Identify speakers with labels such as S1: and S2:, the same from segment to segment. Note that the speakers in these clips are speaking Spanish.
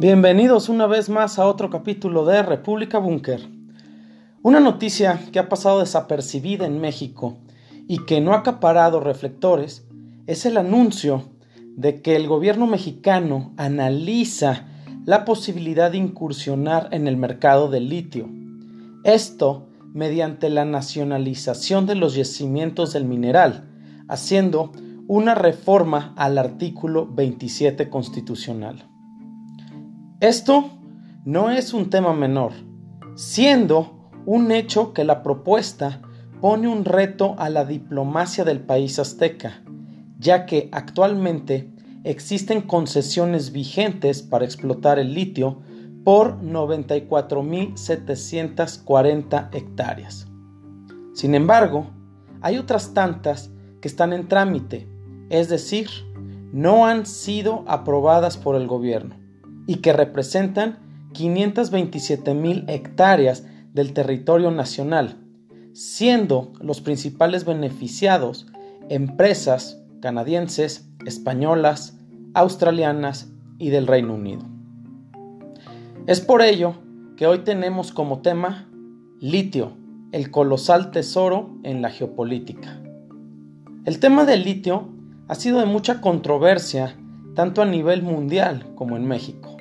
S1: Bienvenidos una vez más a otro capítulo de República Búnker. Una noticia que ha pasado desapercibida en México y que no ha acaparado reflectores es el anuncio de que el gobierno mexicano analiza la posibilidad de incursionar en el mercado del litio. Esto mediante la nacionalización de los yacimientos del mineral, haciendo una reforma al artículo 27 constitucional. Esto no es un tema menor, siendo un hecho que la propuesta pone un reto a la diplomacia del país azteca, ya que actualmente existen concesiones vigentes para explotar el litio por 94.740 hectáreas. Sin embargo, hay otras tantas que están en trámite, es decir, no han sido aprobadas por el gobierno y que representan 527.000 hectáreas del territorio nacional, siendo los principales beneficiados empresas canadienses, españolas, australianas y del Reino Unido. Es por ello que hoy tenemos como tema litio, el colosal tesoro en la geopolítica. El tema del litio ha sido de mucha controversia tanto a nivel mundial como en México.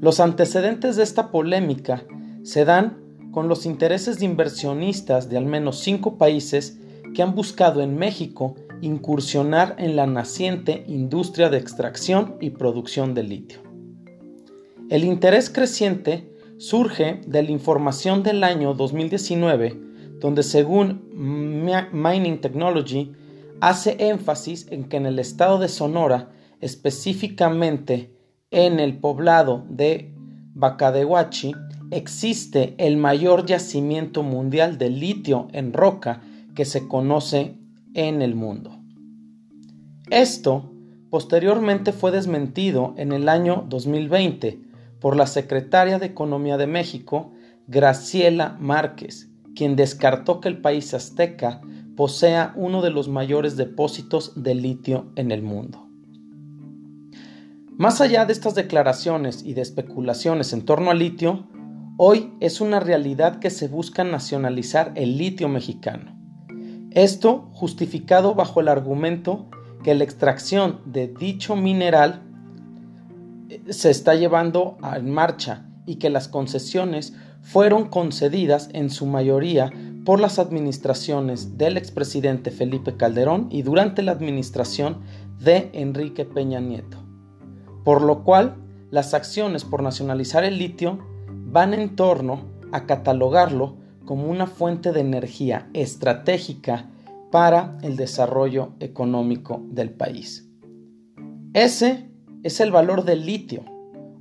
S1: Los antecedentes de esta polémica se dan con los intereses de inversionistas de al menos cinco países que han buscado en México incursionar en la naciente industria de extracción y producción de litio. El interés creciente surge de la información del año 2019, donde según Mining Technology hace énfasis en que en el estado de Sonora, específicamente en el poblado de Bacadehuachi, existe el mayor yacimiento mundial de litio en roca que se conoce en el mundo. Esto posteriormente fue desmentido en el año 2020 por la secretaria de Economía de México, Graciela Márquez, quien descartó que el país azteca posea uno de los mayores depósitos de litio en el mundo. Más allá de estas declaraciones y de especulaciones en torno al litio, hoy es una realidad que se busca nacionalizar el litio mexicano. Esto justificado bajo el argumento que la extracción de dicho mineral eh, se está llevando en marcha y que las concesiones fueron concedidas en su mayoría por las administraciones del expresidente Felipe Calderón y durante la administración de Enrique Peña Nieto. Por lo cual, las acciones por nacionalizar el litio van en torno a catalogarlo como una fuente de energía estratégica para el desarrollo económico del país. Ese es el valor del litio,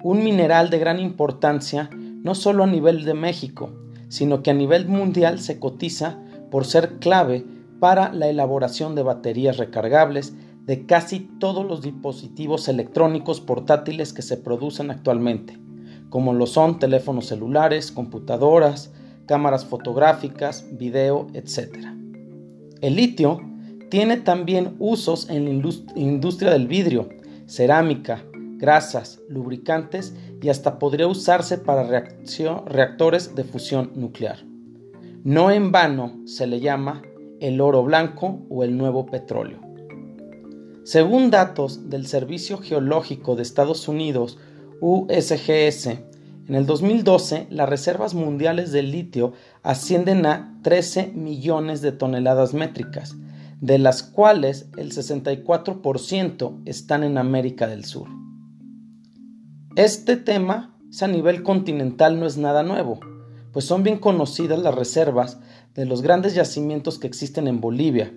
S1: un mineral de gran importancia no solo a nivel de México, sino que a nivel mundial se cotiza por ser clave para la elaboración de baterías recargables de casi todos los dispositivos electrónicos portátiles que se producen actualmente, como lo son teléfonos celulares, computadoras, cámaras fotográficas, video, etc. El litio tiene también usos en la industria del vidrio, cerámica, grasas, lubricantes y hasta podría usarse para reactores de fusión nuclear. No en vano se le llama el oro blanco o el nuevo petróleo. Según datos del Servicio Geológico de Estados Unidos, USGS, en el 2012, las reservas mundiales de litio ascienden a 13 millones de toneladas métricas, de las cuales el 64% están en América del Sur. Este tema a nivel continental no es nada nuevo, pues son bien conocidas las reservas de los grandes yacimientos que existen en Bolivia,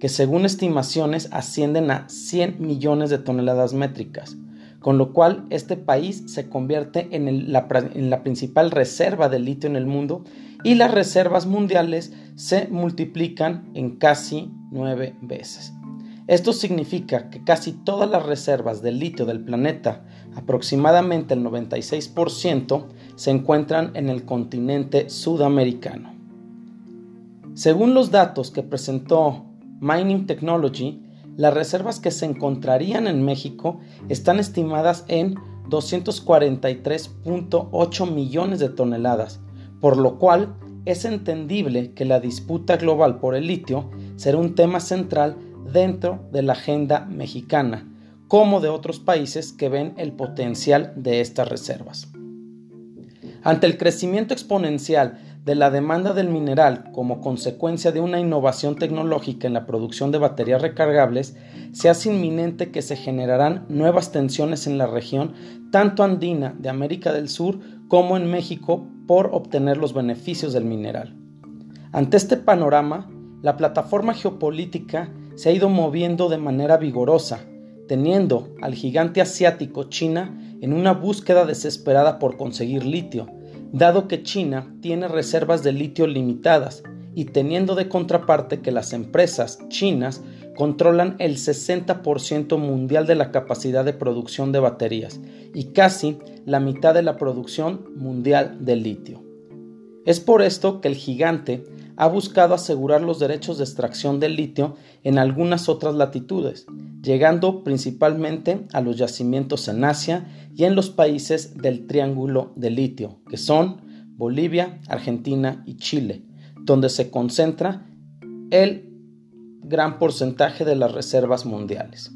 S1: que según estimaciones ascienden a 100 millones de toneladas métricas, con lo cual este país se convierte en, la, principal reserva de litio en el mundo y las reservas mundiales se multiplican en casi nueve veces. Esto significa que casi todas las reservas de litio del planeta, aproximadamente el 96%, se encuentran en el continente sudamericano. Según los datos que presentó Mining Technology, las reservas que se encontrarían en México están estimadas en 243.8 millones de toneladas, por lo cual es entendible que la disputa global por el litio será un tema central dentro de la agenda mexicana, como de otros países que ven el potencial de estas reservas. Ante el crecimiento exponencial de la demanda del mineral como consecuencia de una innovación tecnológica en la producción de baterías recargables, se hace inminente que se generarán nuevas tensiones en la región, tanto andina de América del Sur como en México, por obtener los beneficios del mineral. Ante este panorama, la plataforma geopolítica se ha ido moviendo de manera vigorosa, teniendo al gigante asiático China en una búsqueda desesperada por conseguir litio, dado que China tiene reservas de litio limitadas y teniendo de contraparte que las empresas chinas controlan el 60% mundial de la capacidad de producción de baterías y casi la mitad de la producción mundial de litio. Es por esto que el gigante ha buscado asegurar los derechos de extracción del litio en algunas otras latitudes, llegando principalmente a los yacimientos en Asia y en los países del Triángulo de Litio, que son Bolivia, Argentina y Chile, donde se concentra el gran porcentaje de las reservas mundiales.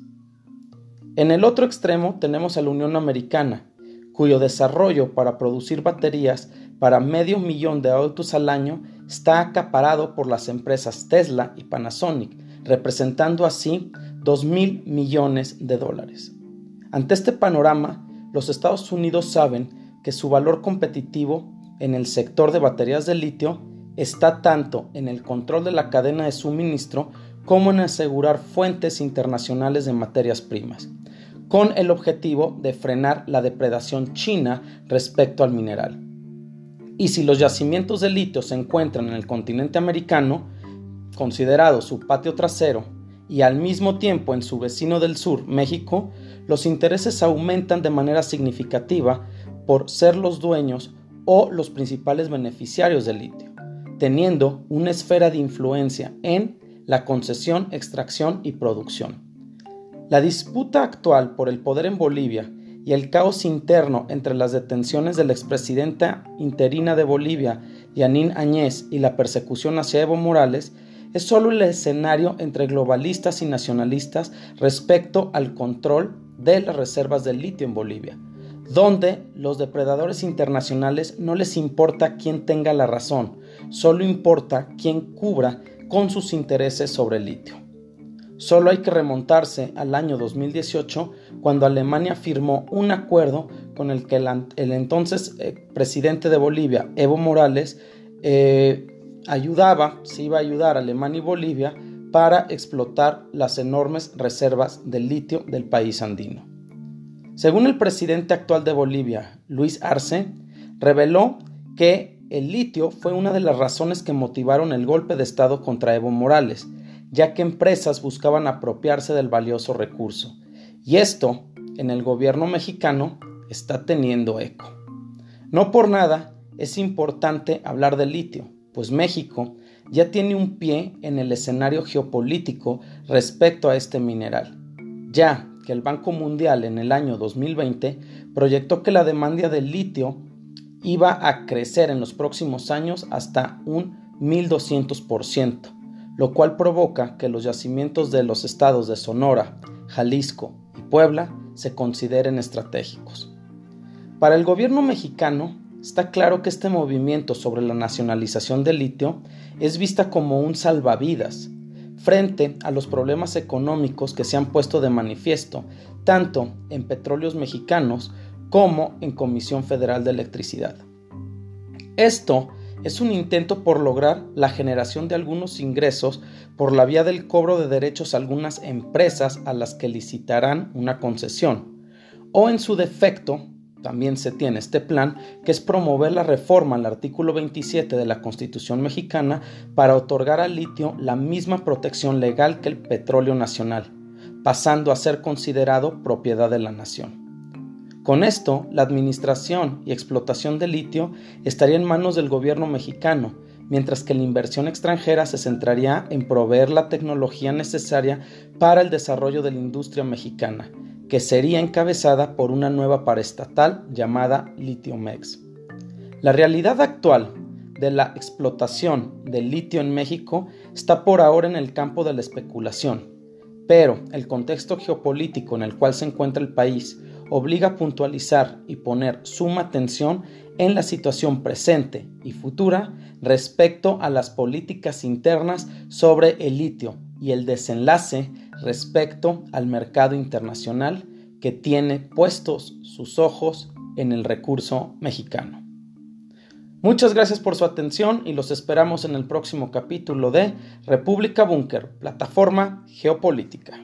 S1: En el otro extremo tenemos a la Unión Americana, cuyo desarrollo para producir baterías para medio millón de autos al año está acaparado por las empresas Tesla y Panasonic, representando así 2 mil millones de dólares. Ante este panorama, los Estados Unidos saben que su valor competitivo en el sector de baterías de litio está tanto en el control de la cadena de suministro como en asegurar fuentes internacionales de materias primas, con el objetivo de frenar la depredación china respecto al mineral. Y si los yacimientos de litio se encuentran en el continente americano, considerado su patio trasero, y al mismo tiempo en su vecino del sur, México, los intereses aumentan de manera significativa por ser los dueños o los principales beneficiarios del litio, teniendo una esfera de influencia en la concesión, extracción y producción. La disputa actual por el poder en Bolivia y el caos interno entre las detenciones de la expresidenta interina de Bolivia, Yanín Añez, y la persecución hacia Evo Morales, es solo el escenario entre globalistas y nacionalistas respecto al control de las reservas de litio en Bolivia, donde los depredadores internacionales no les importa quién tenga la razón, solo importa quién cubra con sus intereses sobre el litio. Solo hay que remontarse al año 2018 cuando Alemania firmó un acuerdo con el que el, entonces eh, presidente de Bolivia, Evo Morales, eh, ayudaba, se iba a ayudar a Alemania y Bolivia para explotar las enormes reservas de litio del país andino. Según el presidente actual de Bolivia, Luis Arce, reveló que el litio fue una de las razones que motivaron el golpe de Estado contra Evo Morales, ya que empresas buscaban apropiarse del valioso recurso. Y esto, en el gobierno mexicano, está teniendo eco. No por nada es importante hablar del litio, pues México ya tiene un pie en el escenario geopolítico respecto a este mineral, ya que el Banco Mundial en el año 2020 proyectó que la demanda de litio iba a crecer en los próximos años hasta un 1200%, lo cual provoca que los yacimientos de los estados de Sonora, Jalisco y Puebla se consideren estratégicos. Para el gobierno mexicano, está claro que este movimiento sobre la nacionalización del litio es vista como un salvavidas frente a los problemas económicos que se han puesto de manifiesto tanto en petróleos mexicanos como en Comisión Federal de Electricidad. Esto es un intento por lograr la generación de algunos ingresos por la vía del cobro de derechos a algunas empresas a las que licitarán una concesión, o en su defecto, también se tiene este plan, que es promover la reforma al artículo 27 de la Constitución mexicana para otorgar al litio la misma protección legal que el petróleo nacional, pasando a ser considerado propiedad de la nación. Con esto, la administración y explotación de litio estaría en manos del gobierno mexicano, mientras que la inversión extranjera se centraría en proveer la tecnología necesaria para el desarrollo de la industria mexicana, que sería encabezada por una nueva paraestatal llamada Litiomex. La realidad actual de la explotación del litio en México está por ahora en el campo de la especulación, pero el contexto geopolítico en el cual se encuentra el país obliga a puntualizar y poner suma atención en la situación presente y futura respecto a las políticas internas sobre el litio y el desenlace respecto al mercado internacional que tiene puestos sus ojos en el recurso mexicano. Muchas gracias por su atención y los esperamos en el próximo capítulo de República Búnker, plataforma geopolítica.